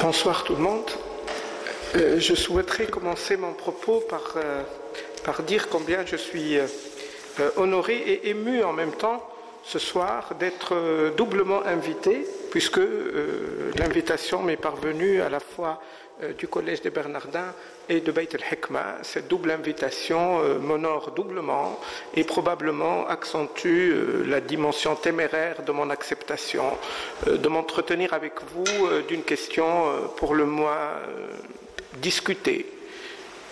Bonsoir tout le monde. Euh, je souhaiterais commencer mon propos par, euh, dire combien je suis euh, honoré et ému en même temps ce soir d'être doublement invité, puisque l'invitation m'est parvenue à la fois du Collège des Bernardins et de Beit el-Hikmah. Cette double invitation m'honore doublement et probablement accentue la dimension téméraire de mon acceptation, de m'entretenir avec vous d'une question pour le moins discuter,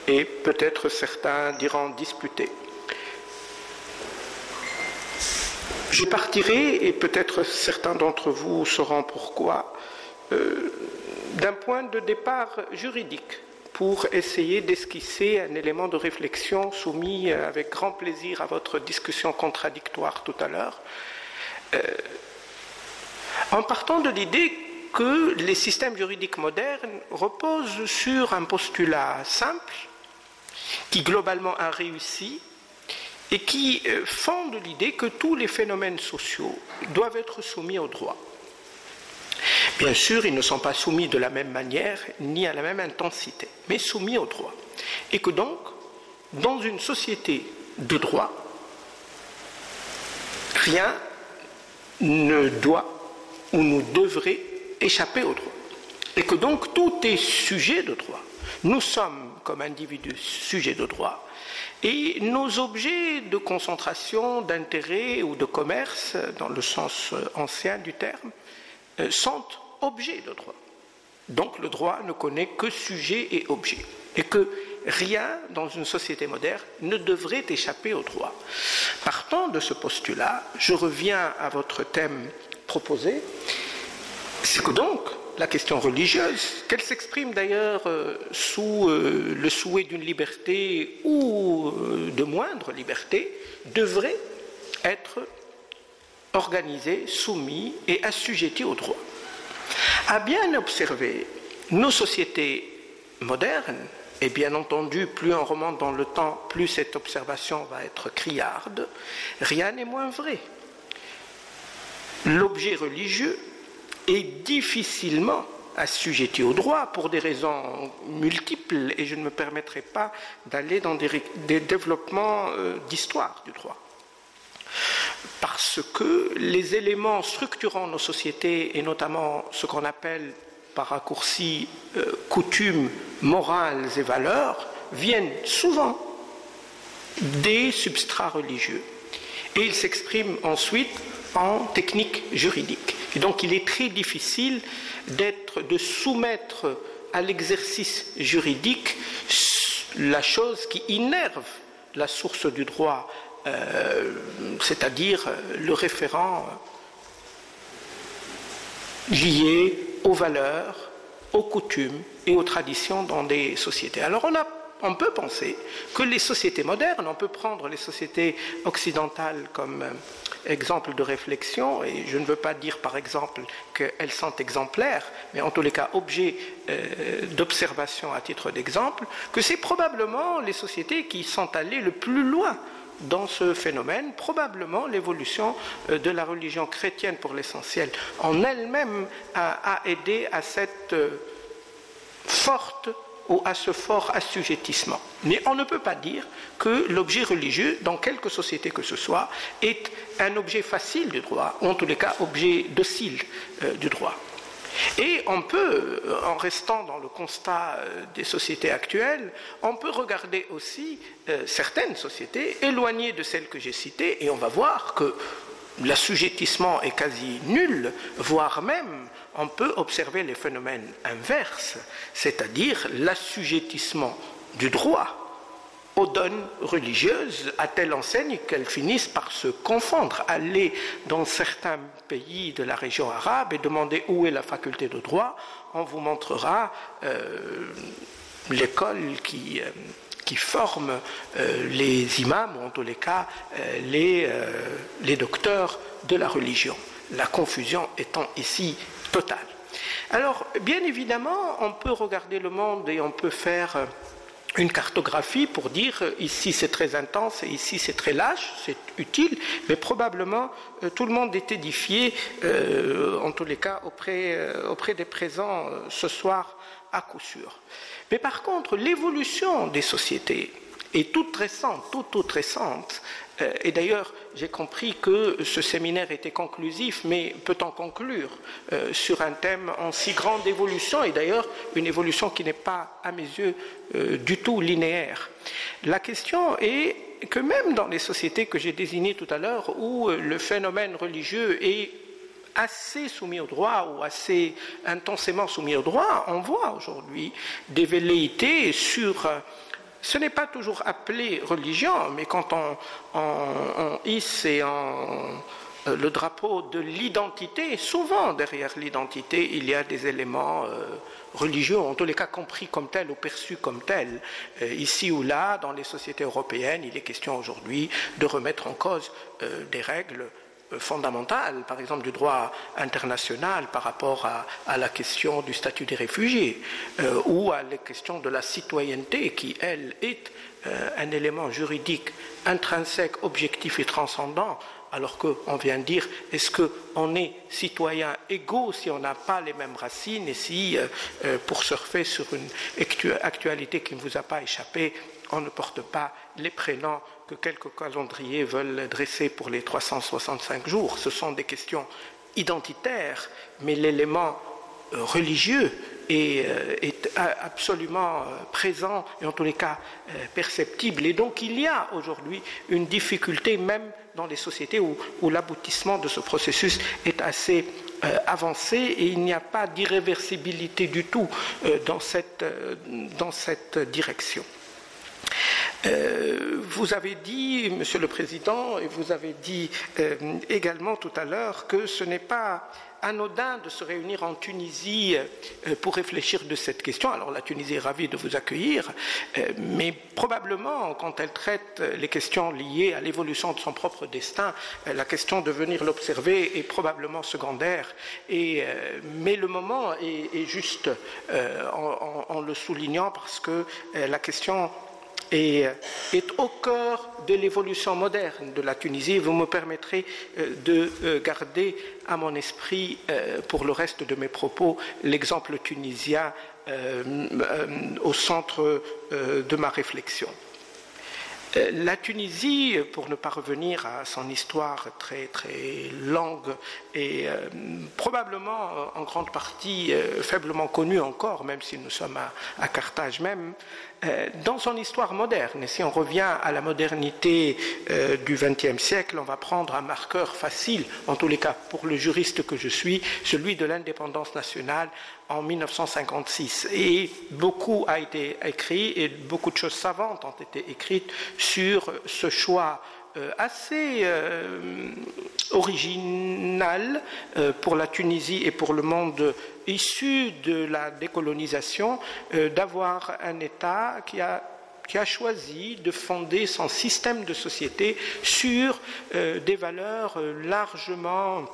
et peut-être certains diront disputer. Je partirai, et peut-être certains d'entre vous sauront pourquoi, euh, d'un point de départ juridique pour essayer d'esquisser un élément de réflexion soumis avec grand plaisir à votre discussion contradictoire tout à l'heure, euh, en partant de l'idée que les systèmes juridiques modernes reposent sur un postulat simple, qui globalement a réussi, et qui euh, fonde l'idée que tous les phénomènes sociaux doivent être soumis au droit. Bien sûr, ils ne sont pas soumis de la même manière ni à la même intensité, mais soumis au droit. Et que donc, dans une société de droit, rien ne doit ou ne devrait échapper au droit. Et que donc tout est sujet de droit. Nous sommes, comme individus, sujets de droit. Et nos objets de concentration, d'intérêt ou de commerce, dans le sens ancien du terme, sont objets de droit. Donc le droit ne connaît que sujet et objet. Et que rien dans une société moderne ne devrait échapper au droit. Partant de ce postulat, je reviens à votre thème proposé, c'est que donc, la question religieuse, qu'elle s'exprime d'ailleurs euh, sous euh, le souhait d'une liberté ou euh, de moindre liberté, devrait être organisée, soumise et assujettie au droit. À bien observer, nos sociétés modernes, et bien entendu, plus on remonte dans le temps, plus cette observation va être criarde, rien n'est moins vrai. L'objet religieux est difficilement assujetti au droit pour des raisons multiples et je ne me permettrai pas d'aller dans des, développements euh, d'histoire du droit. Parce que les éléments structurant nos sociétés et notamment ce qu'on appelle par raccourci euh, coutumes morales et valeurs viennent souvent des substrats religieux et ils s'expriment ensuite en technique juridique. Et donc il est très difficile de soumettre à l'exercice juridique la chose qui innerve la source du droit, euh, c'est-à-dire le référent lié aux valeurs, aux coutumes et aux traditions dans des sociétés. Alors on peut penser que les sociétés modernes, on peut prendre les sociétés occidentales comme euh, exemple de réflexion, et je ne veux pas dire par exemple qu'elles sont exemplaires, mais en tous les cas objet euh, d'observation à titre d'exemple, que c'est probablement les sociétés qui sont allées le plus loin dans ce phénomène, probablement l'évolution euh, de la religion chrétienne pour l'essentiel en elle-même a, aidé à cette forte ou à ce fort assujettissement. Mais on ne peut pas dire que l'objet religieux, dans quelque société que ce soit, est un objet facile du droit, ou en tous les cas objet docile euh, du droit. Et on peut, euh, en restant dans le constat euh, des sociétés actuelles, on peut regarder aussi certaines sociétés éloignées de celles que j'ai citées, et on va voir que l'assujettissement est quasi nul, voire même on peut observer les phénomènes inverses, c'est-à-dire l'assujettissement du droit aux donnes religieuses à telle enseigne qu'elles finissent par se confondre. Aller dans certains pays de la région arabe et demander où est la faculté de droit, on vous montrera euh, l'école qui, euh, qui forme euh, les imams, ou en tous les cas les, les docteurs de la religion. La confusion étant ici totale. Alors, bien évidemment, on peut regarder le monde et on peut faire une cartographie pour dire ici c'est très intense et ici c'est très lâche, c'est utile, mais probablement tout le monde est édifié, en tous les cas auprès, auprès des présents ce soir à coup sûr. Mais par contre, l'évolution des sociétés est toute récente, toute, toute récente. Euh, et d'ailleurs, j'ai compris que ce séminaire était conclusif, mais peut-on conclure euh, sur un thème en si grande évolution, et d'ailleurs une évolution qui n'est pas, à mes yeux, euh, du tout linéaire? La question est que même dans les sociétés que j'ai désignées tout à l'heure, où le phénomène religieux est assez soumis au droit ou assez intensément soumis au droit, on voit aujourd'hui des velléités sur... Ce n'est pas toujours appelé religion, mais quand on, hisse et le drapeau de l'identité, souvent derrière l'identité, il y a des éléments euh, religieux, en tous les cas compris comme tels ou perçus comme tels. Euh, ici ou là, dans les sociétés européennes, il est question aujourd'hui de remettre en cause euh, des règles fondamentale, par exemple du droit international par rapport à, la question du statut des réfugiés euh, ou à la question de la citoyenneté qui, elle, est euh, un élément juridique intrinsèque, objectif et transcendant, alors qu'on vient dire est-ce qu'on est citoyen égaux si on n'a pas les mêmes racines et si, euh, pour surfer sur une actualité qui ne vous a pas échappé, on ne porte pas les prénoms que quelques calendriers veulent dresser pour les 365 jours. Ce sont des questions identitaires, mais l'élément euh, religieux est, euh, absolument euh, présent et en tous les cas perceptible. Et donc il y a aujourd'hui une difficulté même dans les sociétés où, l'aboutissement de ce processus est assez avancé et il n'y a pas d'irréversibilité du tout dans cette direction. Euh, vous avez dit, Monsieur le Président, et vous avez dit euh, également tout à l'heure que ce n'est pas anodin de se réunir en Tunisie euh, pour réfléchir de cette question. Alors la Tunisie est ravie de vous accueillir, mais probablement quand elle traite les questions liées à l'évolution de son propre destin, la question de venir l'observer est probablement secondaire. Mais le moment est, juste en, le soulignant parce que la question et euh, est au cœur de l'évolution moderne de la Tunisie. Vous me permettrez euh, de euh, garder à mon esprit, pour le reste de mes propos, l'exemple tunisien au centre de ma réflexion. La Tunisie, pour ne pas revenir à son histoire très très longue et probablement en grande partie faiblement connue encore, même si nous sommes à Carthage même, euh, dans son histoire moderne, et si on revient à la modernité euh, du XXe siècle, on va prendre un marqueur facile, en tous les cas pour le juriste que je suis, celui de l'indépendance nationale en 1956. Et beaucoup a été écrit et beaucoup de choses savantes ont été écrites sur ce choix euh, assez euh, original euh, pour la Tunisie et pour le monde issu de la décolonisation d'avoir un État qui a qui a choisi de fonder son système de société sur des valeurs largement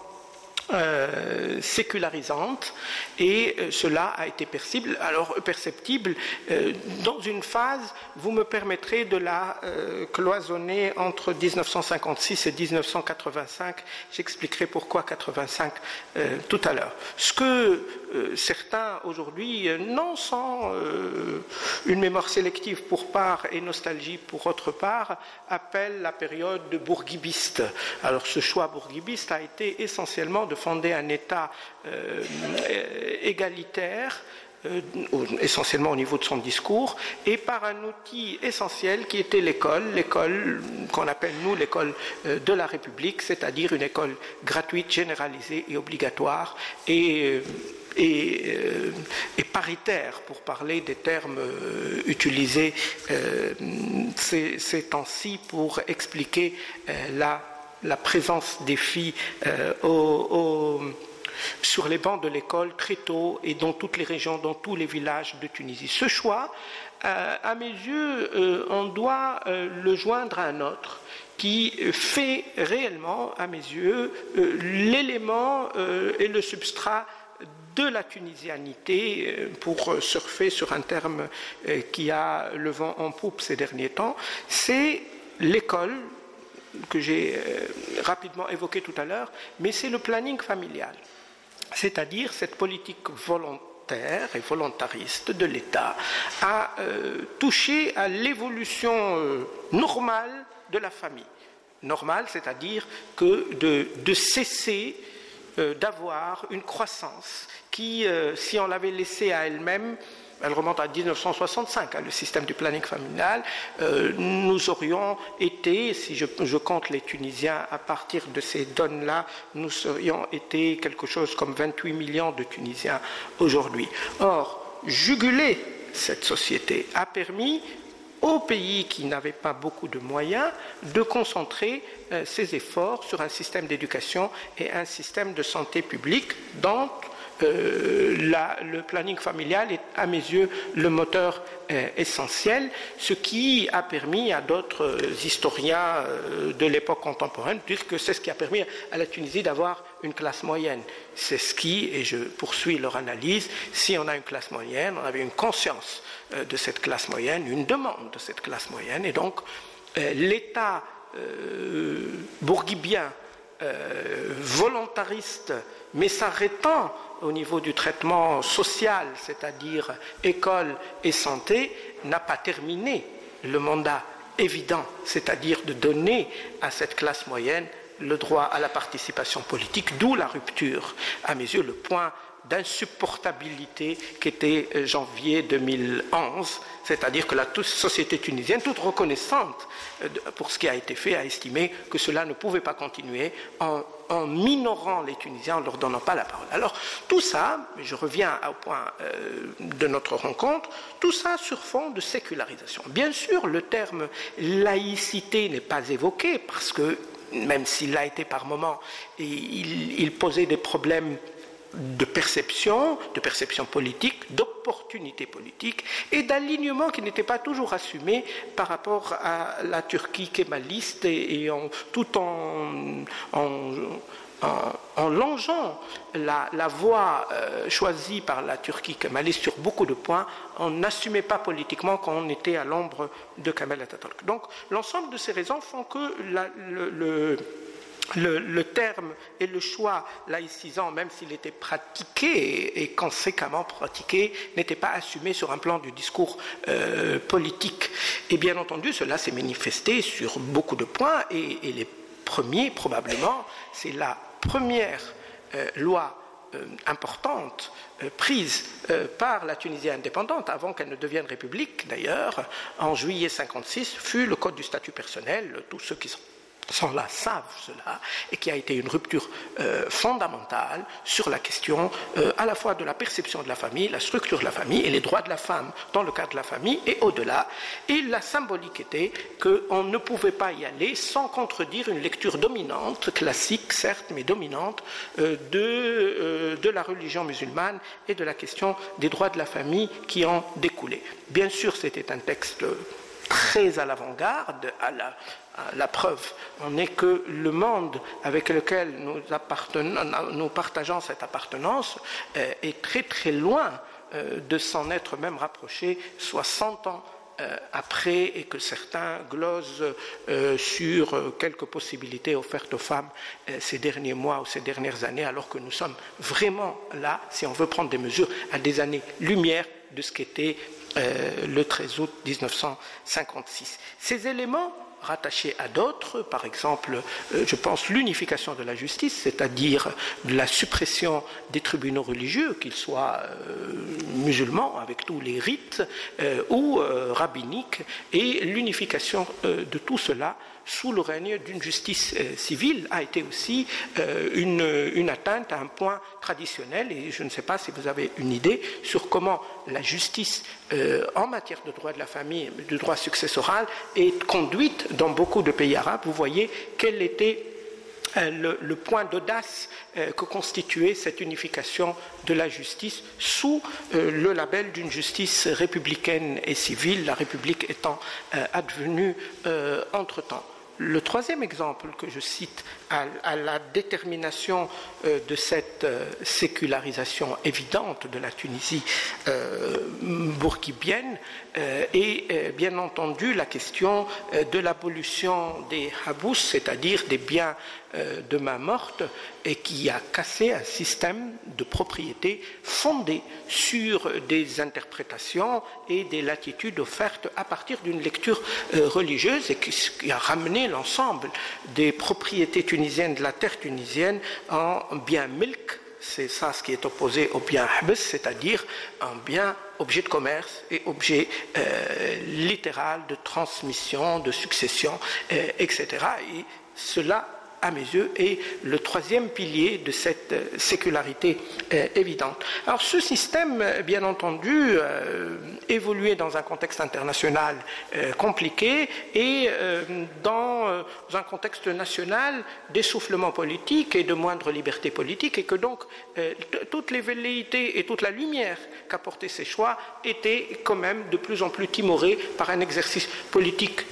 euh, sécularisante et euh, cela a été perceptible, alors perceptible euh, dans une phase, vous me permettrez de la cloisonner entre 1956 et 1985, j'expliquerai pourquoi 85 tout à l'heure. Ce que certains aujourd'hui, non sans une mémoire sélective pour part et nostalgie pour autre part, appellent la période de bourguibiste. Alors ce choix bourguibiste a été essentiellement de fonder un État euh, égalitaire, euh, essentiellement au niveau de son discours, et par un outil essentiel qui était l'école, l'école qu'on appelle nous l'école euh, de la République, c'est-à-dire une école gratuite, généralisée et obligatoire, et, et, paritaire, pour parler des termes utilisés ces, temps-ci pour expliquer la la présence des filles euh, sur les bancs de l'école très tôt et dans toutes les régions, dans tous les villages de Tunisie. Ce choix, euh, à mes yeux, euh, on doit le joindre à un autre qui fait réellement, à mes yeux, l'élément et le substrat de la tunisianité, euh, pour surfer sur un terme euh, qui a le vent en poupe ces derniers temps, c'est l'école que j'ai euh, rapidement évoqué tout à l'heure, mais c'est le planning familial, c'est-à-dire cette politique volontaire et volontariste de l'État à toucher à l'évolution normale de la famille. Normale, c'est-à-dire que de cesser d'avoir une croissance qui, euh, si on l'avait laissée à elle-même, elle remonte à 1965, hein, le système du planning familial, euh, nous aurions été, si je, compte les Tunisiens à partir de ces donnes-là, nous serions été quelque chose comme 28 millions de Tunisiens aujourd'hui. Or, juguler cette société a permis aux pays qui n'avaient pas beaucoup de moyens de concentrer euh, ses efforts sur un système d'éducation et un système de santé publique dont euh, le planning familial est à mes yeux le moteur euh, essentiel, ce qui a permis à d'autres euh, historiens de l'époque contemporaine de dire que c'est ce qui a permis à la Tunisie d'avoir une classe moyenne. C'est ce qui, et je poursuis leur analyse, si on a une classe moyenne, on avait une conscience de cette classe moyenne, une demande de cette classe moyenne, et donc l'État bourguibien, volontariste, mais s'arrêtant au niveau du traitement social, c'est-à-dire école et santé, n'a pas terminé le mandat évident, c'est-à-dire de donner à cette classe moyenne le droit à la participation politique, d'où la rupture, à mes yeux, le point d'insupportabilité qu'était euh, janvier 2011, c'est-à-dire que la société tunisienne, toute reconnaissante euh, pour ce qui a été fait, a estimé que cela ne pouvait pas continuer en, minorant les Tunisiens, en ne leur donnant pas la parole. Alors tout ça, je reviens au point euh, de notre rencontre, tout ça sur fond de sécularisation. Bien sûr, le terme laïcité n'est pas évoqué parce que même s'il l'a été par moments, il posait des problèmes de perception, de perception politique, d'opportunité politique et d'alignement qui n'était pas toujours assumé par rapport à la Turquie kémaliste et, tout en, en, longeant la, voie euh, choisie par la Turquie kémaliste sur beaucoup de points, on n'assumait pas politiquement qu'on était à l'ombre de Kemal Atatürk. Donc l'ensemble de ces raisons font que le, terme et le choix laïcisant, même s'il était pratiqué et, conséquemment pratiqué, n'était pas assumé sur un plan du discours euh, politique. Et bien entendu, cela s'est manifesté sur beaucoup de points, et, les premiers, probablement, c'est la première euh, loi euh, importante prise par la Tunisie indépendante, avant qu'elle ne devienne république d'ailleurs, en juillet 56, fut le Code du statut personnel. Tous ceux qui sont sans là savent cela, et qui a été une rupture euh, fondamentale sur la question euh, à la fois de la perception de la famille, la structure de la famille et les droits de la femme dans le cadre de la famille et au-delà. Et la symbolique était qu'on ne pouvait pas y aller sans contredire une lecture dominante, classique certes, mais dominante, euh, de, de la religion musulmane et de la question des droits de la famille qui en découlaient. Bien sûr, c'était un texte très à l'avant-garde, à la, preuve. On est que le monde avec lequel nous, nous partageons cette appartenance euh, est très très loin euh, de s'en être même rapproché 60 ans euh, après et que certains glosent sur quelques possibilités offertes aux femmes ces derniers mois ou ces dernières années, alors que nous sommes vraiment là, si on veut prendre des mesures, à des années-lumière de ce qu'était le 13 août 1956. Ces éléments rattachés à d'autres, par exemple, euh, je pense l'unification de la justice, c'est-à-dire la suppression des tribunaux religieux, qu'ils soient euh, musulmans avec tous les rites euh, ou rabbiniques, et l'unification de tout cela sous le règne d'une justice euh, civile a été aussi euh, une, atteinte à un point traditionnel et je ne sais pas si vous avez une idée sur comment la justice euh, en matière de droit de la famille, de droit successoral est conduite dans beaucoup de pays arabes. Vous voyez quel était le, point d'audace que constituait cette unification de la justice sous le label d'une justice républicaine et civile, la République étant advenue entre-temps. Le troisième exemple que je cite à, la détermination euh, de cette euh, sécularisation évidente de la Tunisie euh, bourguibienne est bien entendu la question de l'abolition des habous, c'est-à-dire des biens de main morte, et qui a cassé un système de propriété fondé sur des interprétations et des latitudes offertes à partir d'une lecture religieuse et qui a ramené l'ensemble des propriétés tunisiennes de la terre tunisienne en bien milk, c'est ça ce qui est opposé au bien habs, c'est-à-dire un bien objet de commerce et objet euh, littéral de transmission, de succession, euh, etc. Et cela à mes yeux, est le troisième pilier de cette euh, sécularité euh, évidente. Alors ce système, euh, bien entendu, évoluait dans un contexte international compliqué et dans un contexte national d'essoufflement politique et de moindre liberté politique, et que donc toutes les velléités et toute la lumière qu'apportaient ces choix étaient quand même de plus en plus timorées par un exercice politique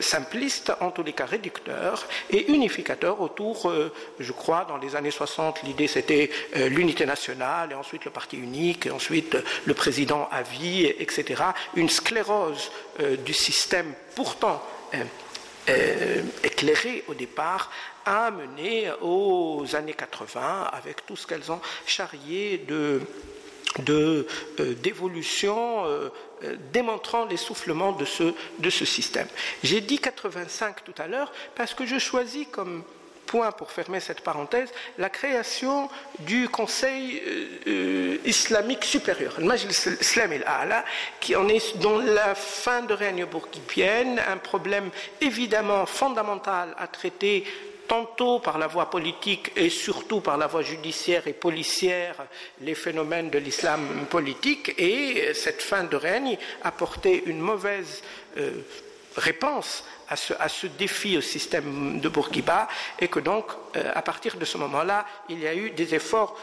simpliste, en tous les cas réducteur et unificateur autour, euh, je crois, dans les années 60, l'idée c'était euh, l'unité nationale, et ensuite le parti unique, et ensuite euh, le président à vie, etc. Une sclérose du système pourtant éclairé au départ a mené aux années 80 avec tout ce qu'elles ont charrié de d'évolution démontrant l'essoufflement de ce, de ce système. J'ai dit 85 tout à l'heure parce que je choisis comme point pour fermer cette parenthèse, la création du Conseil euh, euh, islamique supérieur, le Majlis Islam al-A'la, qui en est dans la fin de règne bourguibienne, un problème évidemment fondamental à traiter tantôt par la voie politique et surtout par la voie judiciaire et policière les phénomènes de l'islam politique et cette fin de règne a porté une mauvaise euh, réponse à ce, défi au système de Bourguiba et que donc, euh, à partir de ce moment-là, il y a eu des efforts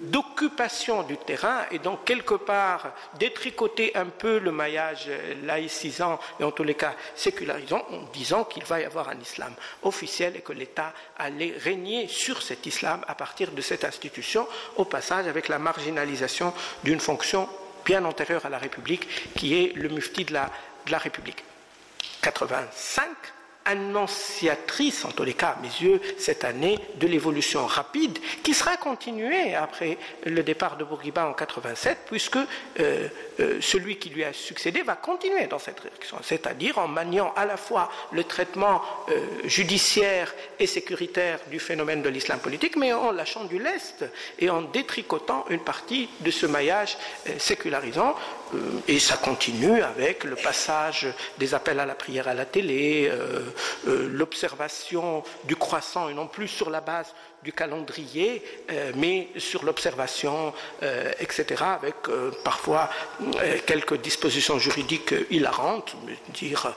d'occupation du terrain et donc quelque part détricoter un peu le maillage laïcisant et en tous les cas sécularisant en disant qu'il va y avoir un islam officiel et que l'État allait régner sur cet islam à partir de cette institution, au passage avec la marginalisation d'une fonction bien antérieure à la République qui est le mufti de la République. 85 annonciatrice, en tous les cas à mes yeux, cette année, de l'évolution rapide qui sera continuée après le départ de Bourguiba en 87, puisque euh, euh, celui qui lui a succédé va continuer dans cette direction, c'est-à-dire en maniant à la fois le traitement euh, judiciaire et sécuritaire du phénomène de l'islam politique, mais en lâchant du lest et en détricotant une partie de ce maillage sécularisant. Et ça continue avec le passage des appels à la prière à la télé, euh, l'observation du croissant et non plus sur la base du calendrier, euh, mais sur l'observation, euh, etc., avec parfois quelques dispositions juridiques hilarantes, dire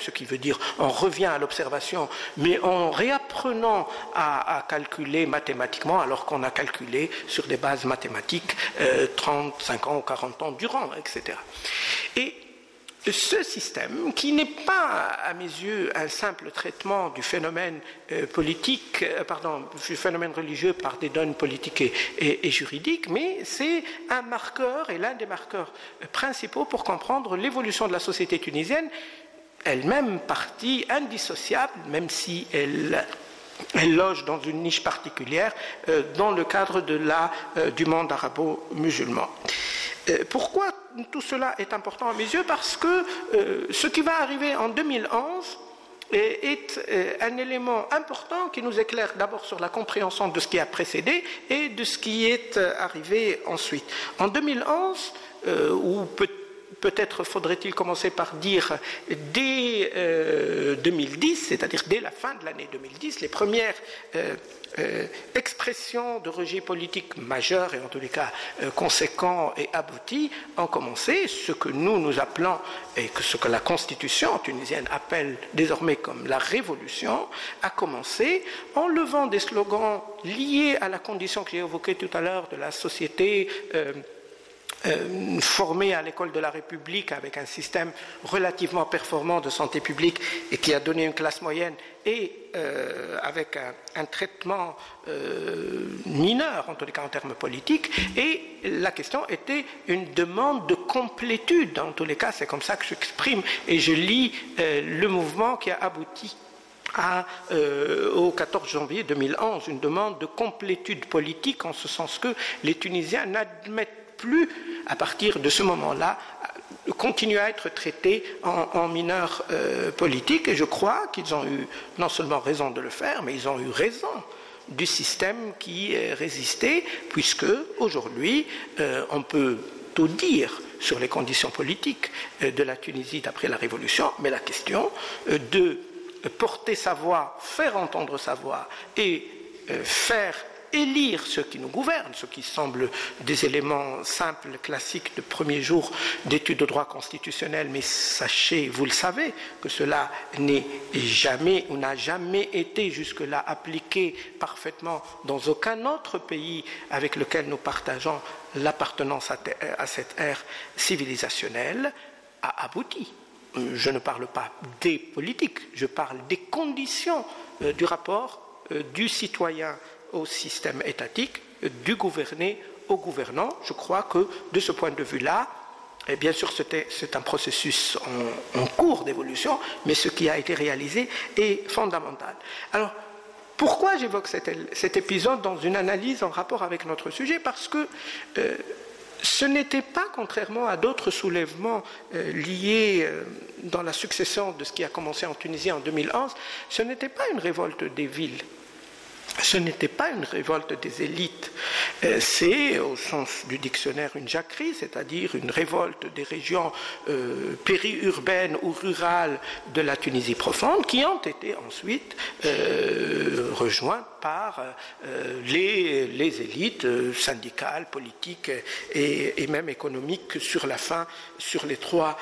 ce qui veut dire on revient à l'observation, mais en réapprenant à, à, calculer mathématiquement, alors qu'on a calculé sur des bases mathématiques 30, 50 ou 40 ans durant, etc. Et ce système, qui n'est pas, à mes yeux, un simple traitement du phénomène euh, politique, euh, pardon, du phénomène religieux par des données politiques et, juridiques, mais c'est un marqueur et l'un des marqueurs principaux pour comprendre l'évolution de la société tunisienne, elle-même partie indissociable, même si elle loge dans une niche particulière euh, dans le cadre de la, du monde arabo-musulman. Pourquoi tout cela est important à mes yeux? Parce que euh, ce qui va arriver en 2011 est, euh, un élément important qui nous éclaire d'abord sur la compréhension de ce qui a précédé et de ce qui est euh, arrivé ensuite. En 2011, ou peut-être faudrait-il commencer par dire dès 2010, c'est-à-dire dès la fin de l'année 2010, les premières euh, expressions de rejet politique majeur et en tous les cas euh, conséquents et aboutis ont commencé, ce que nous nous appelons et que ce que la constitution tunisienne appelle désormais comme la révolution, a commencé en levant des slogans liés à la condition que j'ai évoquée tout à l'heure de la société. Euh, formé à l'école de la République avec un système relativement performant de santé publique et qui a donné une classe moyenne et euh, avec un, traitement euh, mineur, en tous les cas en termes politiques, et la question était une demande de complétude, en tous les cas, c'est comme ça que j'exprime, et je lis le mouvement qui a abouti au 14 janvier 2011, une demande de complétude politique en ce sens que les Tunisiens n'admettent plus, à partir de ce moment-là, continuer à être traités en, mineurs euh, politiques. Et je crois qu'ils ont eu non seulement raison de le faire, mais ils ont eu raison du système qui résistait, puisque aujourd'hui, euh, on peut tout dire sur les conditions politiques euh, de la Tunisie d'après la Révolution, mais la question de porter sa voix, faire entendre sa voix et faire élire ceux qui nous gouvernent, ce qui semble des éléments simples, classiques de premier jour d'études de droit constitutionnel, mais sachez, vous le savez, que cela n'est jamais ou n'a jamais été jusque-là appliqué parfaitement dans aucun autre pays avec lequel nous partageons l'appartenance à cette ère civilisationnelle, a abouti. Je ne parle pas des politiques, je parle des conditions euh, du rapport euh, du citoyen au système étatique, du gouverné au gouvernant. Je crois que de ce point de vue-là, et bien sûr, c'est un processus en, cours d'évolution, mais ce qui a été réalisé est fondamental. Alors, pourquoi j'évoque cet, épisode dans une analyse en rapport avec notre sujet? Parce que euh, ce n'était pas, contrairement à d'autres soulèvements euh, liés euh, dans la succession de ce qui a commencé en Tunisie en 2011, ce n'était pas une révolte des villes ce n'était pas une révolte des élites, euh, c'est au sens du dictionnaire une jacquerie, c'est-à-dire une révolte des régions euh, périurbaines ou rurales de la Tunisie profonde qui ont été ensuite euh, rejointes par les, élites syndicales, politiques et, et, même économiques sur la fin, sur les trois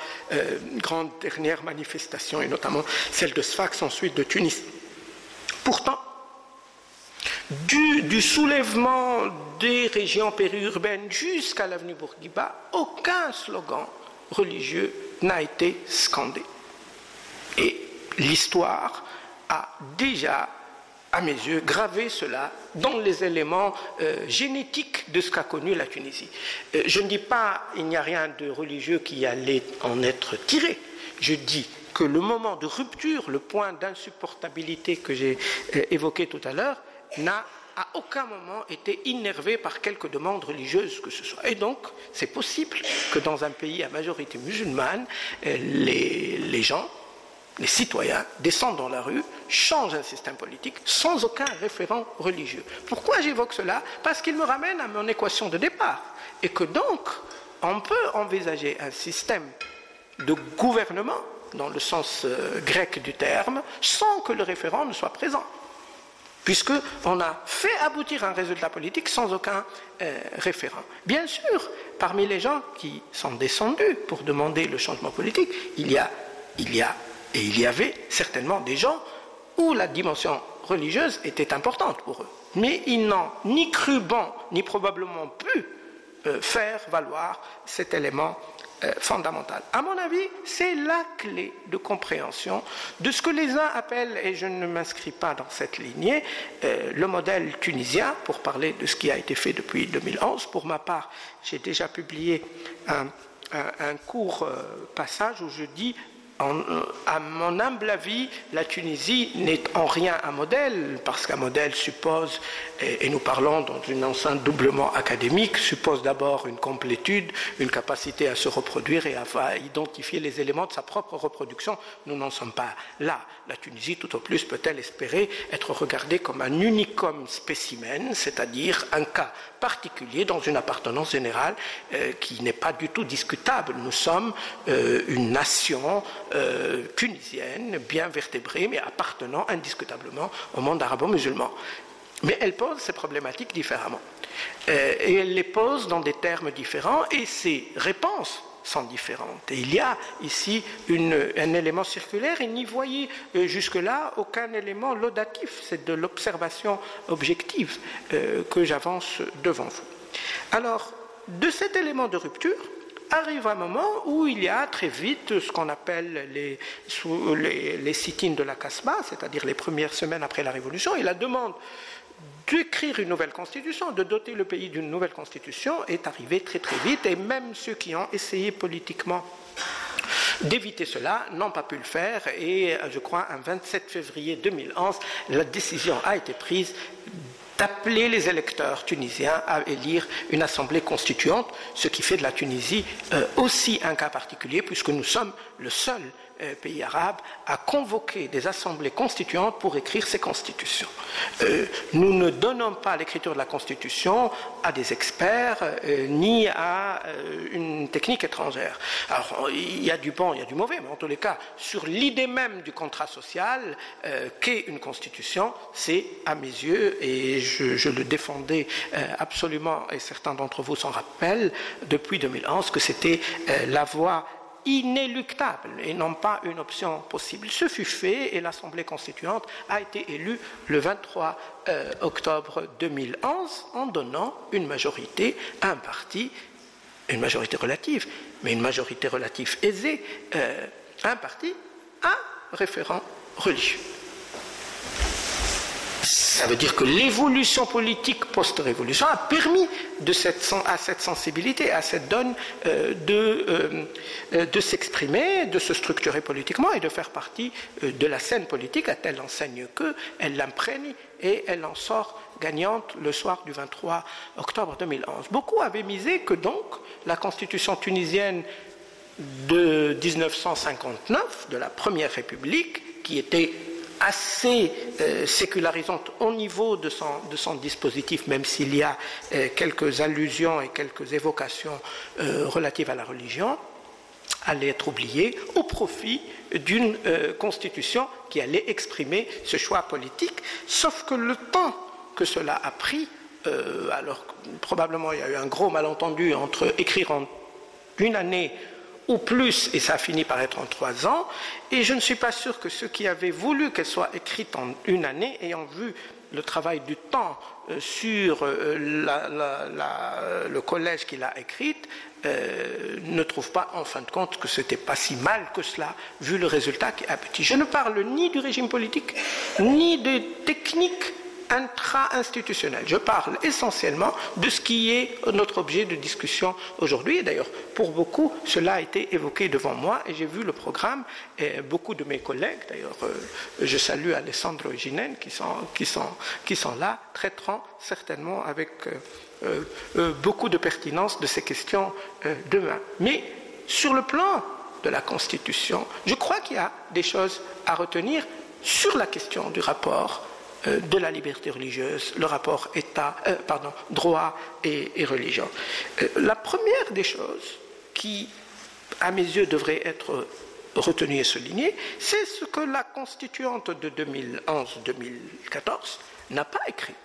grandes dernières manifestations, et notamment celle de Sfax, ensuite de Tunis. Pourtant, du, soulèvement des régions périurbaines jusqu'à l'avenue Bourguiba, aucun slogan religieux n'a été scandé. Et l'histoire a déjà, à mes yeux, gravé cela dans les éléments euh, génétiques de ce qu'a connu la Tunisie. Euh, je ne dis pas qu'il n'y a rien de religieux qui allait en être tiré. Je dis que le moment de rupture, le point d'insupportabilité que j'ai euh, évoqué tout à l'heure, n'a à aucun moment été innervé par quelque demande religieuse que ce soit. Et donc, c'est possible que dans un pays à majorité musulmane, euh, les, gens, les citoyens, descendent dans la rue, changent un système politique sans aucun référent religieux. Pourquoi j'évoque cela? Parce qu'il me ramène à mon équation de départ. Et que donc, on peut envisager un système de gouvernement, dans le sens euh, grec du terme, sans que le référent ne soit présent puisqu'on a fait aboutir un résultat politique sans aucun euh, référent. Bien sûr, parmi les gens qui sont descendus pour demander le changement politique, il y a, il y a et il y avait certainement des gens où la dimension religieuse était importante pour eux. Mais ils n'ont ni cru bon, ni probablement pu euh, faire valoir cet élément fondamentale. À mon avis, c'est la clé de compréhension de ce que les uns appellent, et je ne m'inscris pas dans cette lignée, euh, le modèle tunisien, pour parler de ce qui a été fait depuis 2011. Pour ma part, j'ai déjà publié un, court euh, passage où je dis à mon humble avis, la Tunisie n'est en rien un modèle, parce qu'un modèle suppose, et, nous parlons dans une enceinte doublement académique, suppose d'abord une complétude, une capacité à se reproduire et à, identifier les éléments de sa propre reproduction. Nous n'en sommes pas là. La Tunisie, tout au plus, peut-elle espérer être regardée comme un unicum spécimen, c'est-à-dire un cas particulier dans une appartenance générale euh, qui n'est pas du tout discutable. Nous sommes euh, une nation euh, tunisienne, bien vertébrée, mais appartenant indiscutablement au monde arabo-musulman. Mais elle pose ces problématiques différemment. et elle les pose dans des termes différents, et ses réponses sont différentes. Et il y a ici un élément circulaire et n'y voyez euh, jusque-là aucun élément laudatif. C'est de l'observation objective euh, que j'avance devant vous. Alors, de cet élément de rupture, arrive un moment où il y a très vite ce qu'on appelle les, les, les sit de la Casbah, c'est-à-dire les premières semaines après la Révolution, et la demande d'écrire une nouvelle constitution, de doter le pays d'une nouvelle constitution est arrivée très très vite, et même ceux qui ont essayé politiquement d'éviter cela n'ont pas pu le faire, et je crois un 27 février 2011, la décision a été prise d'appeler les électeurs tunisiens à élire une assemblée constituante, ce qui fait de la Tunisie euh, aussi un cas particulier, puisque nous sommes le seul euh, pays arabes à convoquer des assemblées constituantes pour écrire ces constitutions. Euh, nous ne donnons pas l'écriture de la constitution à des experts euh, ni à une technique étrangère. Alors il y a du bon, il y a du mauvais, mais en tous les cas, sur l'idée même du contrat social qu'est une constitution, c'est à mes yeux, et je, je le défendais absolument, et certains d'entre vous s'en rappellent, depuis 2011, que c'était la voie inéluctable et non pas une option possible. Ce fut fait et l'Assemblée constituante a été élue le 23 euh, octobre 2011 en donnant une majorité à un parti, une majorité relative, mais une majorité relative aisée, euh, à un parti, un référent religieux. Ça veut dire que l'évolution politique post-révolution a permis à cette sensibilité, à cette donne euh, euh, euh, de, s'exprimer, de se structurer politiquement et de faire partie de la scène politique à telle enseigne qu'elle l'imprègne et elle en sort gagnante le soir du 23 octobre 2011. Beaucoup avaient misé que donc la constitution tunisienne de 1959, de la Première République, qui était assez euh, sécularisante au niveau de son, dispositif, même s'il y a euh, quelques allusions et quelques évocations euh, relatives à la religion, allait être oubliée au profit d'une constitution qui allait exprimer ce choix politique, sauf que le temps que cela a pris, alors probablement il y a eu un gros malentendu entre écrire en une année ou plus, et ça a fini par être en trois ans. Et je ne suis pas sûr que ceux qui avaient voulu qu'elle soit écrite en une année, ayant vu le travail du temps euh, sur euh, le collège qui l'a écrite, euh, ne trouvent pas en fin de compte que ce n'était pas si mal que cela, vu le résultat qui est petit. Je ne parle ni du régime politique, ni des techniques intra-institutionnel. Je parle essentiellement de ce qui est notre objet de discussion aujourd'hui. Et d'ailleurs, pour beaucoup, cela a été évoqué devant moi et j'ai vu le programme et beaucoup de mes collègues, d'ailleurs, euh, je salue Alessandro Ginen qui sont, qui, sont, qui sont là, traiteront certainement avec euh, euh, beaucoup de pertinence de ces questions demain. Mais sur le plan de la Constitution, je crois qu'il y a des choses à retenir sur la question du rapport de la liberté religieuse, le rapport État, euh, droit et, religion. Euh, la première des choses qui, à mes yeux, devrait être retenue et soulignée, c'est ce que la constituante de 2011-2014 n'a pas écrit.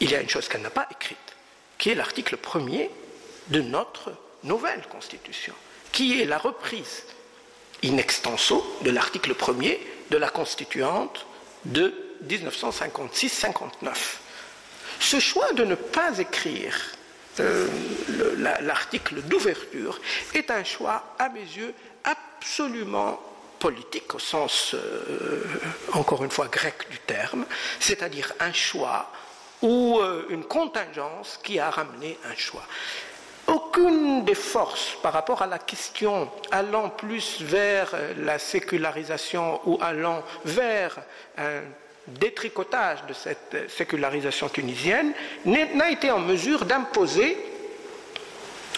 Il y a une chose qu'elle n'a pas écrite, qui est l'article premier de notre nouvelle constitution, qui est la reprise in extenso de l'article premier de la constituante de 1956-59. Ce choix de ne pas écrire euh, l'article d'ouverture est un choix, à mes yeux, absolument politique au sens, euh, encore une fois, grec du terme, c'est-à-dire un choix ou euh, une contingence qui a ramené un choix. Aucune des forces par rapport à la question allant plus vers la sécularisation ou allant vers un détricotage de cette sécularisation tunisienne n'a été en mesure d'imposer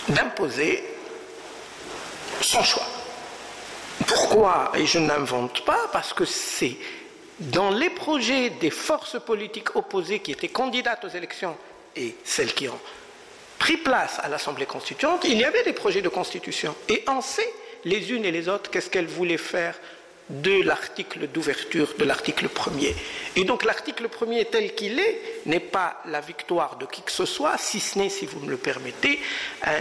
d'imposer son choix. Pourquoi? Et je n'invente pas parce que c'est dans les projets des forces politiques opposées qui étaient candidates aux élections et celles qui ont pris place à l'Assemblée constituante, il y avait des projets de constitution. Et on sait, les unes et les autres, qu'est-ce qu'elles voulaient faire de l'article d'ouverture de l'article premier. Et donc l'article premier tel qu'il est n'est pas la victoire de qui que ce soit, si ce n'est, si vous me le permettez,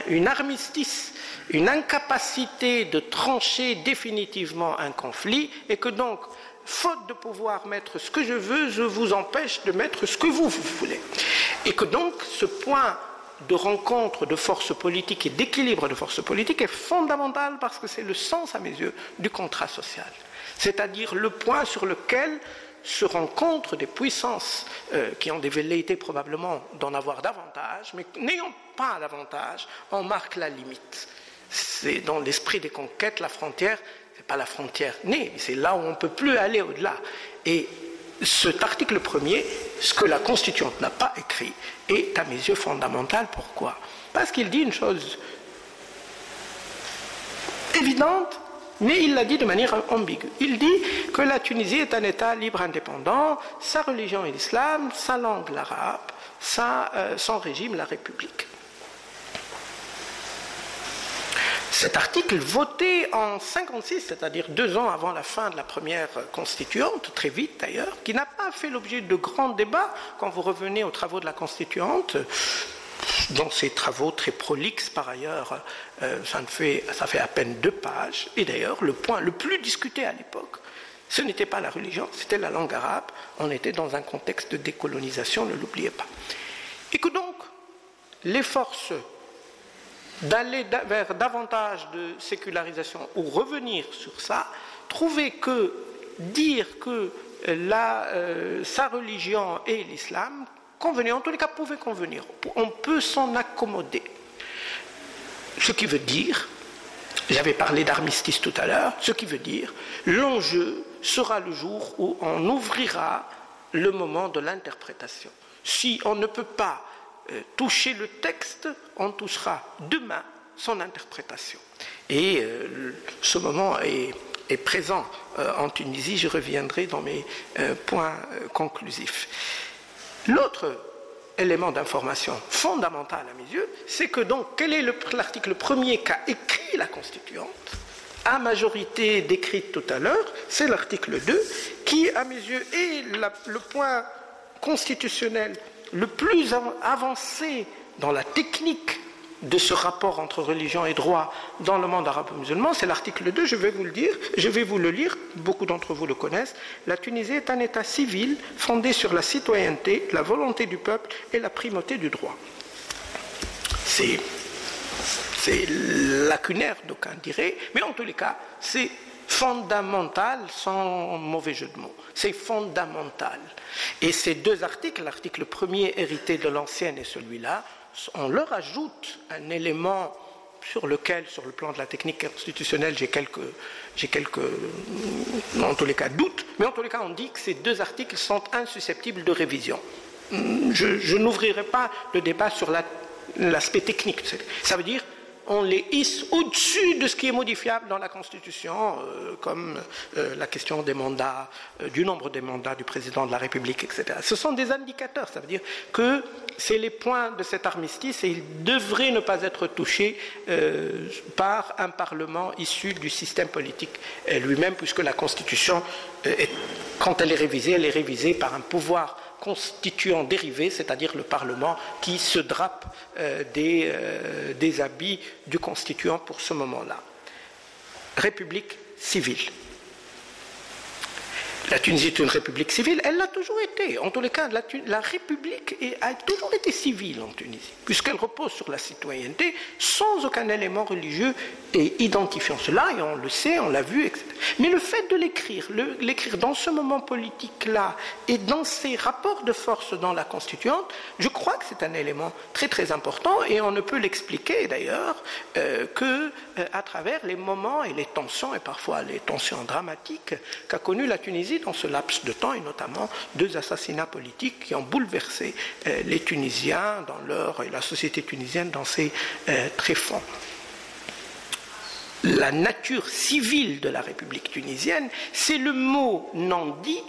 une armistice, une incapacité de trancher définitivement un conflit, et que donc, faute de pouvoir mettre ce que je veux, je vous empêche de mettre ce que vous voulez. Et que donc ce point de rencontre de forces politiques et d'équilibre de forces politiques est fondamental parce que c'est le sens, à mes yeux, du contrat social. C'est-à-dire le point sur lequel se rencontrent des puissances euh, qui ont des velléités probablement d'en avoir davantage, mais n'ayant pas davantage, on marque la limite. C'est dans l'esprit des conquêtes, la frontière, ce n'est pas la frontière née, c'est là où on ne peut plus aller au-delà. Et cet article premier, ce que la Constituante n'a pas écrit, est à mes yeux fondamental. Pourquoi? Parce qu'il dit une chose évidente, mais il l'a dit de manière ambiguë. Il dit que la Tunisie est un État libre indépendant, sa religion est l'islam, sa langue l'arabe, euh, son régime la République. Cet article, voté en 56, c'est-à-dire deux ans avant la fin de la première constituante, très vite d'ailleurs, qui n'a pas fait l'objet de grands débats. Quand vous revenez aux travaux de la constituante, dans ces travaux très prolixes par ailleurs, euh, ça, fait, ça fait à peine deux pages, et d'ailleurs le point le plus discuté à l'époque, ce n'était pas la religion, c'était la langue arabe, on était dans un contexte de décolonisation, ne l'oubliez pas. Et que donc les forces d'aller vers davantage de sécularisation ou revenir sur ça, trouver que dire que euh, sa religion est l'islam convenait, en tous les cas pouvait convenir. On peut s'en accommoder. Ce qui veut dire, j'avais parlé d'armistice tout à l'heure, ce qui veut dire, l'enjeu sera le jour où on ouvrira le moment de l'interprétation. Si on ne peut pas euh, toucher le texte, on touchera demain son interprétation. Et euh, ce moment est, présent euh, en Tunisie, je reviendrai dans mes points conclusifs. L'autre élément d'information fondamental à mes yeux, c'est que donc quel est l'article premier qu'a écrit la Constituante? À majorité décrite tout à l'heure, c'est l'article 2, qui, à mes yeux, est le point constitutionnel le plus avancé dans la technique de ce rapport entre religion et droit dans le monde arabe-musulman, c'est l'article 2, je vais vous le dire, je vais vous le lire, beaucoup d'entre vous le connaissent. La Tunisie est un État civil fondé sur la citoyenneté, la volonté du peuple et la primauté du droit. C'est, c'est lacunaire, d'aucuns diraient, mais en tous les cas, c'est fondamental sans mauvais jeu de mots. C'est fondamental. Et ces deux articles, l'article premier hérité de l'ancienne et celui-là, on leur ajoute un élément sur lequel, sur le plan de la technique constitutionnelle, j'ai quelques, j'ai quelques, en tous les cas, doutes, mais en tous les cas, on dit que ces deux articles sont insusceptibles de révision. Je, n'ouvrirai pas le débat sur l'aspect technique. Ça veut dire on les hisse au-dessus de ce qui est modifiable dans la Constitution, euh, comme euh, la question des mandats, euh, du nombre des mandats du président de la République, etc. Ce sont des indicateurs, ça veut dire que c'est les points de cet armistice et ils devraient ne pas être touchés par un Parlement issu du système politique lui-même, puisque la Constitution, quand elle est révisée, elle est révisée par un pouvoir constituant dérivé, c'est-à-dire le Parlement qui se drape euh, euh, des, habits du constituant pour ce moment-là. République civile. La Tunisie est une république civile, elle l'a toujours été. En tous les cas, la, République a toujours été civile en Tunisie, puisqu'elle repose sur la citoyenneté sans aucun élément religieux et identifiant cela, et on le sait, on l'a vu, etc. Mais le fait de l'écrire, l'écrire dans ce moment politique-là et dans ces rapports de force dans la constituante, je crois que c'est un élément très très important, et on ne peut l'expliquer d'ailleurs euh, que euh, à travers les moments et les tensions, et parfois les tensions dramatiques qu'a connu la Tunisie dans ce laps de temps, et notamment deux assassinats politiques qui ont bouleversé euh, les Tunisiens dans leur, et la société tunisienne dans ses euh, tréfonds. La nature civile de la République tunisienne, c'est le mot non dit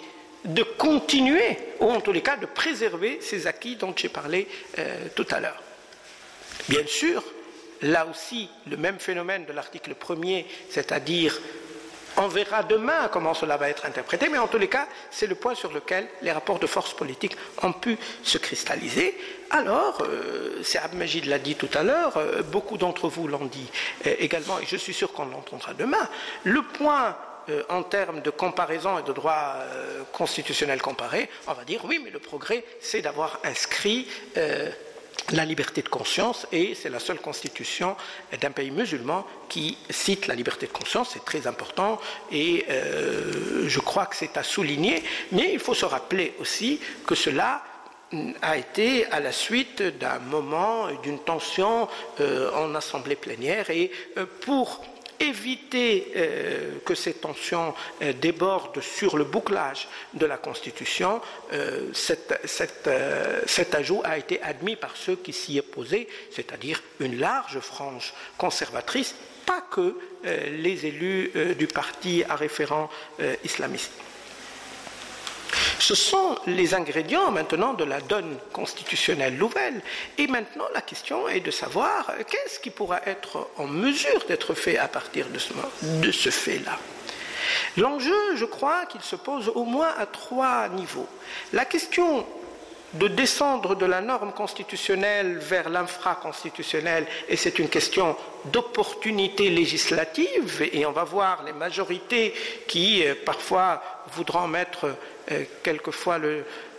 de continuer, ou en tous les cas de préserver ces acquis dont j'ai parlé euh, tout à l'heure. Bien sûr, là aussi, le même phénomène de l'article 1er, c'est-à-dire on verra demain comment cela va être interprété, mais en tous les cas, c'est le point sur lequel les rapports de force politique ont pu se cristalliser. Alors, euh, c'est Majid l'a dit tout à l'heure, euh, beaucoup d'entre vous l'ont dit euh, également, et je suis sûr qu'on l'entendra demain. Le point en termes de comparaison et de droit constitutionnel comparé, on va dire oui, mais le progrès, c'est d'avoir inscrit la liberté de conscience et c'est la seule constitution d'un pays musulman qui cite la liberté de conscience, c'est très important et euh, je crois que c'est à souligner, mais il faut se rappeler aussi que cela a été à la suite d'un moment d'une tension euh, en assemblée plénière et euh, pour éviter euh, que ces tensions euh, débordent sur le bouclage de la Constitution, euh, cet ajout a été admis par ceux qui s'y opposaient, c'est-à-dire une large frange conservatrice, pas que les élus du parti à référent islamiste. Ce sont les ingrédients maintenant de la donne constitutionnelle nouvelle. Et maintenant, la question est de savoir qu'est-ce qui pourra être en mesure d'être fait à partir de ce, de ce fait-là? L'enjeu, je crois qu'il se pose au moins à trois niveaux. La question de descendre de la norme constitutionnelle vers l'infraconstitutionnel, et c'est une question d'opportunité législative, et on va voir les majorités qui euh, parfois voudront mettre euh, quelquefois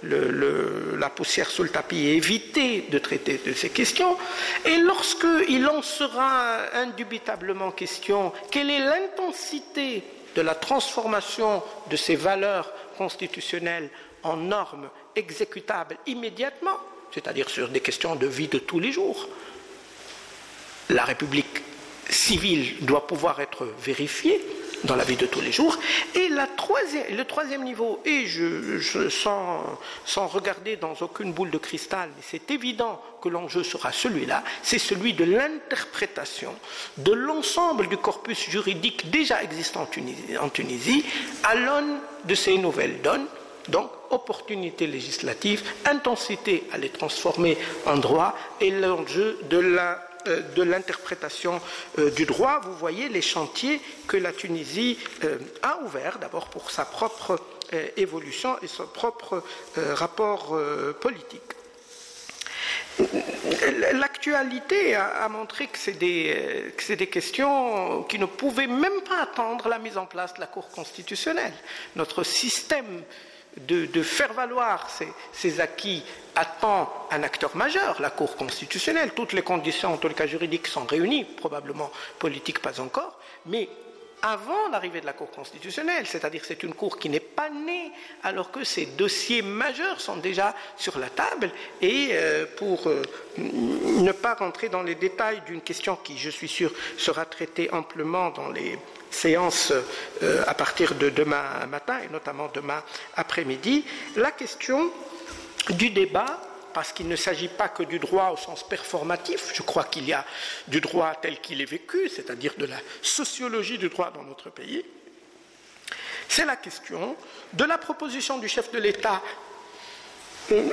la poussière sous le tapis et éviter de traiter de ces questions. Et lorsqu'il en sera indubitablement question, quelle est l'intensité de la transformation de ces valeurs constitutionnelles en normes exécutables immédiatement, c'est-à-dire sur des questions de vie de tous les jours. La République civile doit pouvoir être vérifiée dans la vie de tous les jours. Et le troisième niveau, et sans, regarder dans aucune boule de cristal, c'est évident que l'enjeu sera celui-là, c'est celui de l'interprétation de l'ensemble du corpus juridique déjà existant en Tunisie à l'aune de ces nouvelles donnes donc, opportunité législative, intensité à les transformer en droit et l'enjeu de euh, l'interprétation euh, du droit. Vous voyez les chantiers que la Tunisie euh, a ouverts, d'abord pour sa propre évolution et son propre rapport politique. L'actualité a, montré que c'est des, des, questions qui ne pouvaient même pas attendre la mise en place de la Cour constitutionnelle. Notre système de, faire valoir ces, acquis attend un acteur majeur, la Cour constitutionnelle. Toutes les conditions, en tout cas juridiques, sont réunies, probablement politiques pas encore, mais avant l'arrivée de la Cour constitutionnelle, c'est-à-dire c'est une Cour qui n'est pas née alors que ces dossiers majeurs sont déjà sur la table. Et euh, pour euh, ne pas rentrer dans les détails d'une question qui, je suis sûr, sera traitée amplement dans les séance euh, à partir de demain matin et notamment demain après-midi, la question du débat parce qu'il ne s'agit pas que du droit au sens performatif, je crois qu'il y a du droit tel qu'il est vécu, c'est-à-dire de la sociologie du droit dans notre pays, c'est la question de la proposition du chef de l'État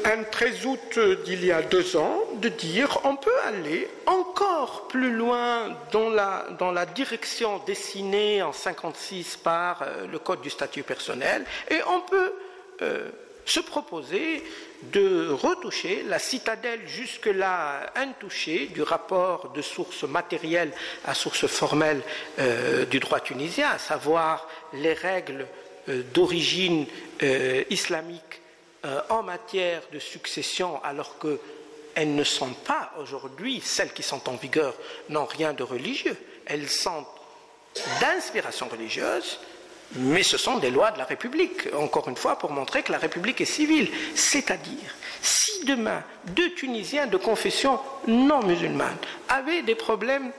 un 13 août d'il y a deux ans de dire on peut aller encore plus loin dans la, direction dessinée en 56 par euh, le Code du statut personnel et on peut euh, se proposer de retoucher la citadelle jusque-là intouchée du rapport de source matérielle à source formelle euh, du droit tunisien, à savoir les règles d'origine islamique euh, en matière de succession, alors qu'elles ne sont pas aujourd'hui, celles qui sont en vigueur, n'ont rien de religieux. Elles sont d'inspiration religieuse, mais ce sont des lois de la République, encore une fois, pour montrer que la République est civile. C'est-à-dire, si demain deux Tunisiens de confession non musulmane avaient des problèmes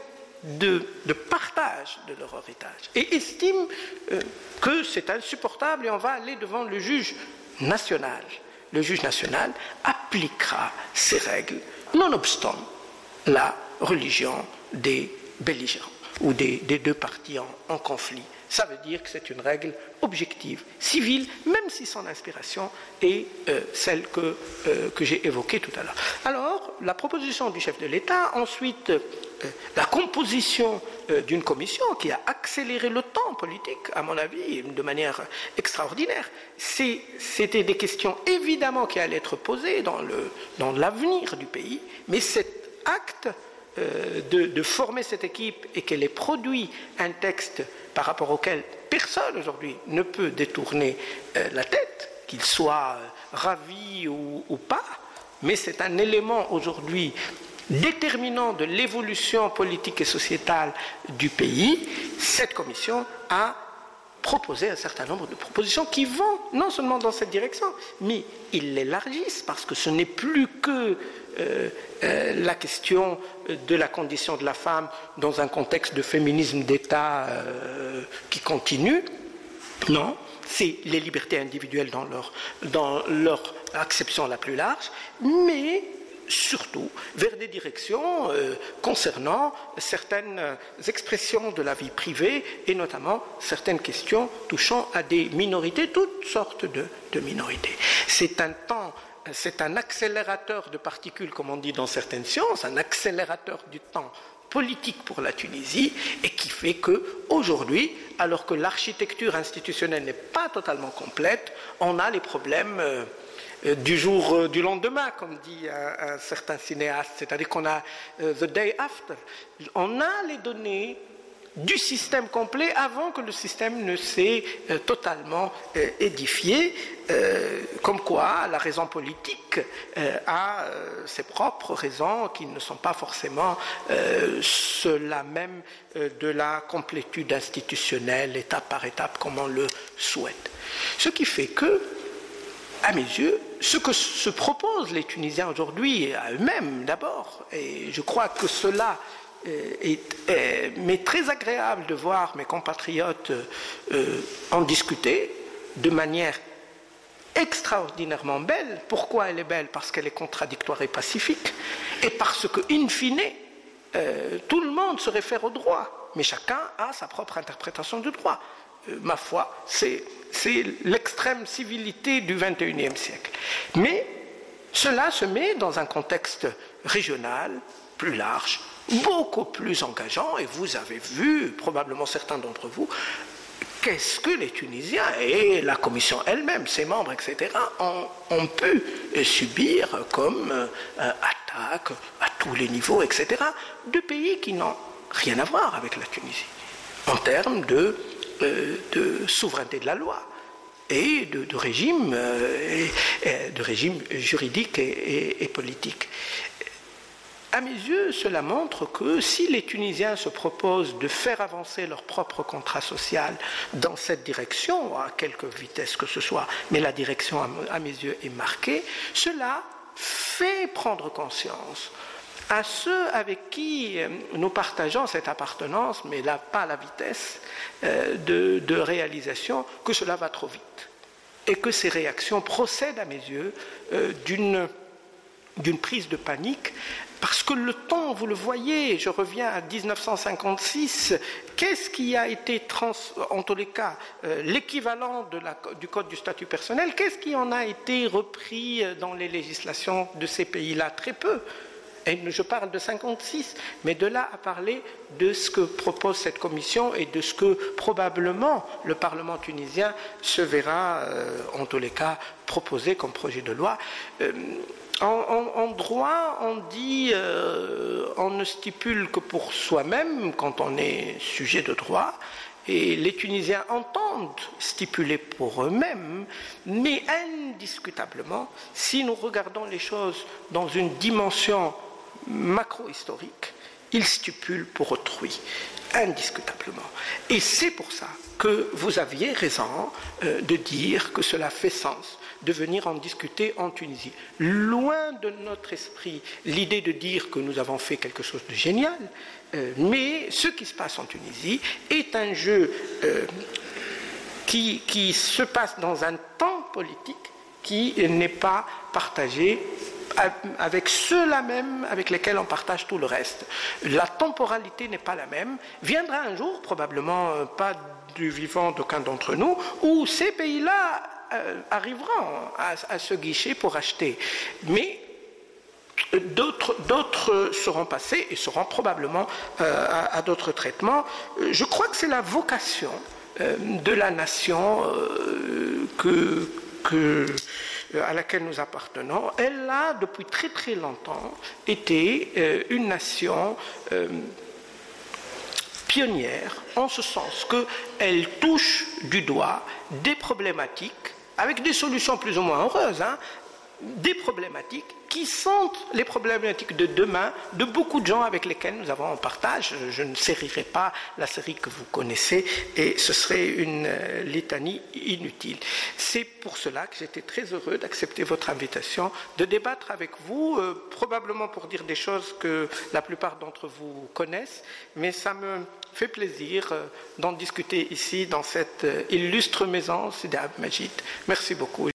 de, partage de leur héritage et estiment euh, que c'est insupportable et on va aller devant le juge national, le juge national appliquera ces règles, nonobstant la religion des belligérants ou des, deux parties en conflit ça veut dire que c'est une règle objective, civile, même si son inspiration est euh, celle que, euh, que j'ai évoquée tout à l'heure. Alors, la proposition du chef de l'État, ensuite euh, la composition d'une commission qui a accéléré le temps politique, à mon avis, de manière extraordinaire, c'était des questions évidemment qui allaient être posées dans l'avenir du pays, mais cet acte de, de, former cette équipe et qu'elle ait produit un texte par rapport auquel personne aujourd'hui ne peut détourner euh, la tête, qu'il soit euh, ravi ou, pas, mais c'est un élément aujourd'hui déterminant de l'évolution politique et sociétale du pays, cette commission a proposé un certain nombre de propositions qui vont non seulement dans cette direction, mais ils l'élargissent parce que ce n'est plus que euh, euh, la question de la condition de la femme dans un contexte de féminisme d'État euh, qui continue. Non, c'est les libertés individuelles dans leur, dans leur acception la plus large, mais surtout vers des directions euh, concernant certaines expressions de la vie privée et notamment certaines questions touchant à des minorités, toutes sortes de, minorités. C'est un temps c'est un accélérateur de particules, comme on dit dans certaines sciences, un accélérateur du temps politique pour la Tunisie et qui fait que aujourd'hui, alors que l'architecture institutionnelle n'est pas totalement complète, on a les problèmes euh, du jour euh, du lendemain, comme dit un, certain cinéaste, c'est-à-dire qu'on a euh, the day after. On a les données du système complet avant que le système ne s'est totalement édifié, comme quoi la raison politique a ses propres raisons qui ne sont pas forcément ceux-là même de la complétude institutionnelle, étape par étape, comme on le souhaite. Ce qui fait que à mes yeux, ce que se proposent les Tunisiens aujourd'hui, à eux-mêmes d'abord, et je crois que cela euh, est, mais très agréable de voir mes compatriotes euh, en discuter de manière extraordinairement belle. Pourquoi elle est belle? Parce qu'elle est contradictoire et pacifique, et parce que, in fine, euh, tout le monde se réfère au droit, mais chacun a sa propre interprétation du droit. Ma foi, c'est l'extrême civilité du XXIe siècle. Mais cela se met dans un contexte régional plus large, beaucoup plus engageant, et vous avez vu, probablement certains d'entre vous, qu'est-ce que les Tunisiens et la Commission elle-même, ses membres, etc., ont, pu subir comme euh, attaque à tous les niveaux, etc., de pays qui n'ont rien à voir avec la Tunisie, en termes de de souveraineté de la loi et de, régime, euh, régime juridique et, politique. À mes yeux, cela montre que si les Tunisiens se proposent de faire avancer leur propre contrat social dans cette direction, à quelque vitesse que ce soit, mais la direction, à mes yeux, est marquée, cela fait prendre conscience à ceux avec qui euh, nous partageons cette appartenance, mais là pas la vitesse euh, de, réalisation, que cela va trop vite. Et que ces réactions procèdent, à mes yeux, euh, d'une prise de panique parce que le temps, vous le voyez, je reviens à 1956, qu'est-ce qui a été, trans, en tous les cas, l'équivalent du Code du statut personnel, qu'est-ce qui en a été repris dans les législations de ces pays-là? Très peu. Je parle de 56, mais de là à parler de ce que propose cette commission et de ce que probablement le Parlement tunisien se verra, euh, en tous les cas, proposer comme projet de loi. Euh, en, droit, on dit, euh, on ne stipule que pour soi-même quand on est sujet de droit, et les Tunisiens entendent stipuler pour eux-mêmes, mais indiscutablement, si nous regardons les choses dans une dimension macro-historique, il stipule pour autrui, indiscutablement. Et c'est pour ça que vous aviez raison euh, de dire que cela fait sens de venir en discuter en Tunisie. Loin de notre esprit l'idée de dire que nous avons fait quelque chose de génial, euh, mais ce qui se passe en Tunisie est un jeu euh, qui, qui se passe dans un temps politique qui n'est pas partagé avec ceux-là même avec lesquels on partage tout le reste. La temporalité n'est pas la même. Viendra un jour, probablement euh, pas du vivant d'aucun d'entre nous, où ces pays-là euh, arriveront à, ce guichet pour acheter. Mais D'autres seront passés et seront probablement euh, à, d'autres traitements. Je crois que c'est la vocation de la nation que, à laquelle nous appartenons, elle a depuis très très longtemps été euh, une nation euh, pionnière en ce sens qu'elle touche du doigt des problématiques avec des solutions plus ou moins heureuses, hein, des problématiques qui sont les problématiques de demain de beaucoup de gens avec lesquels nous avons en partage. Je ne sérirai pas la série que vous connaissez et ce serait une euh, litanie inutile. C'est pour cela que j'étais très heureux d'accepter votre invitation, de débattre avec vous, euh, probablement pour dire des choses que la plupart d'entre vous connaissent, mais ça me fait plaisir euh, d'en discuter ici dans cette illustre maison, Sidi Majid. Merci beaucoup.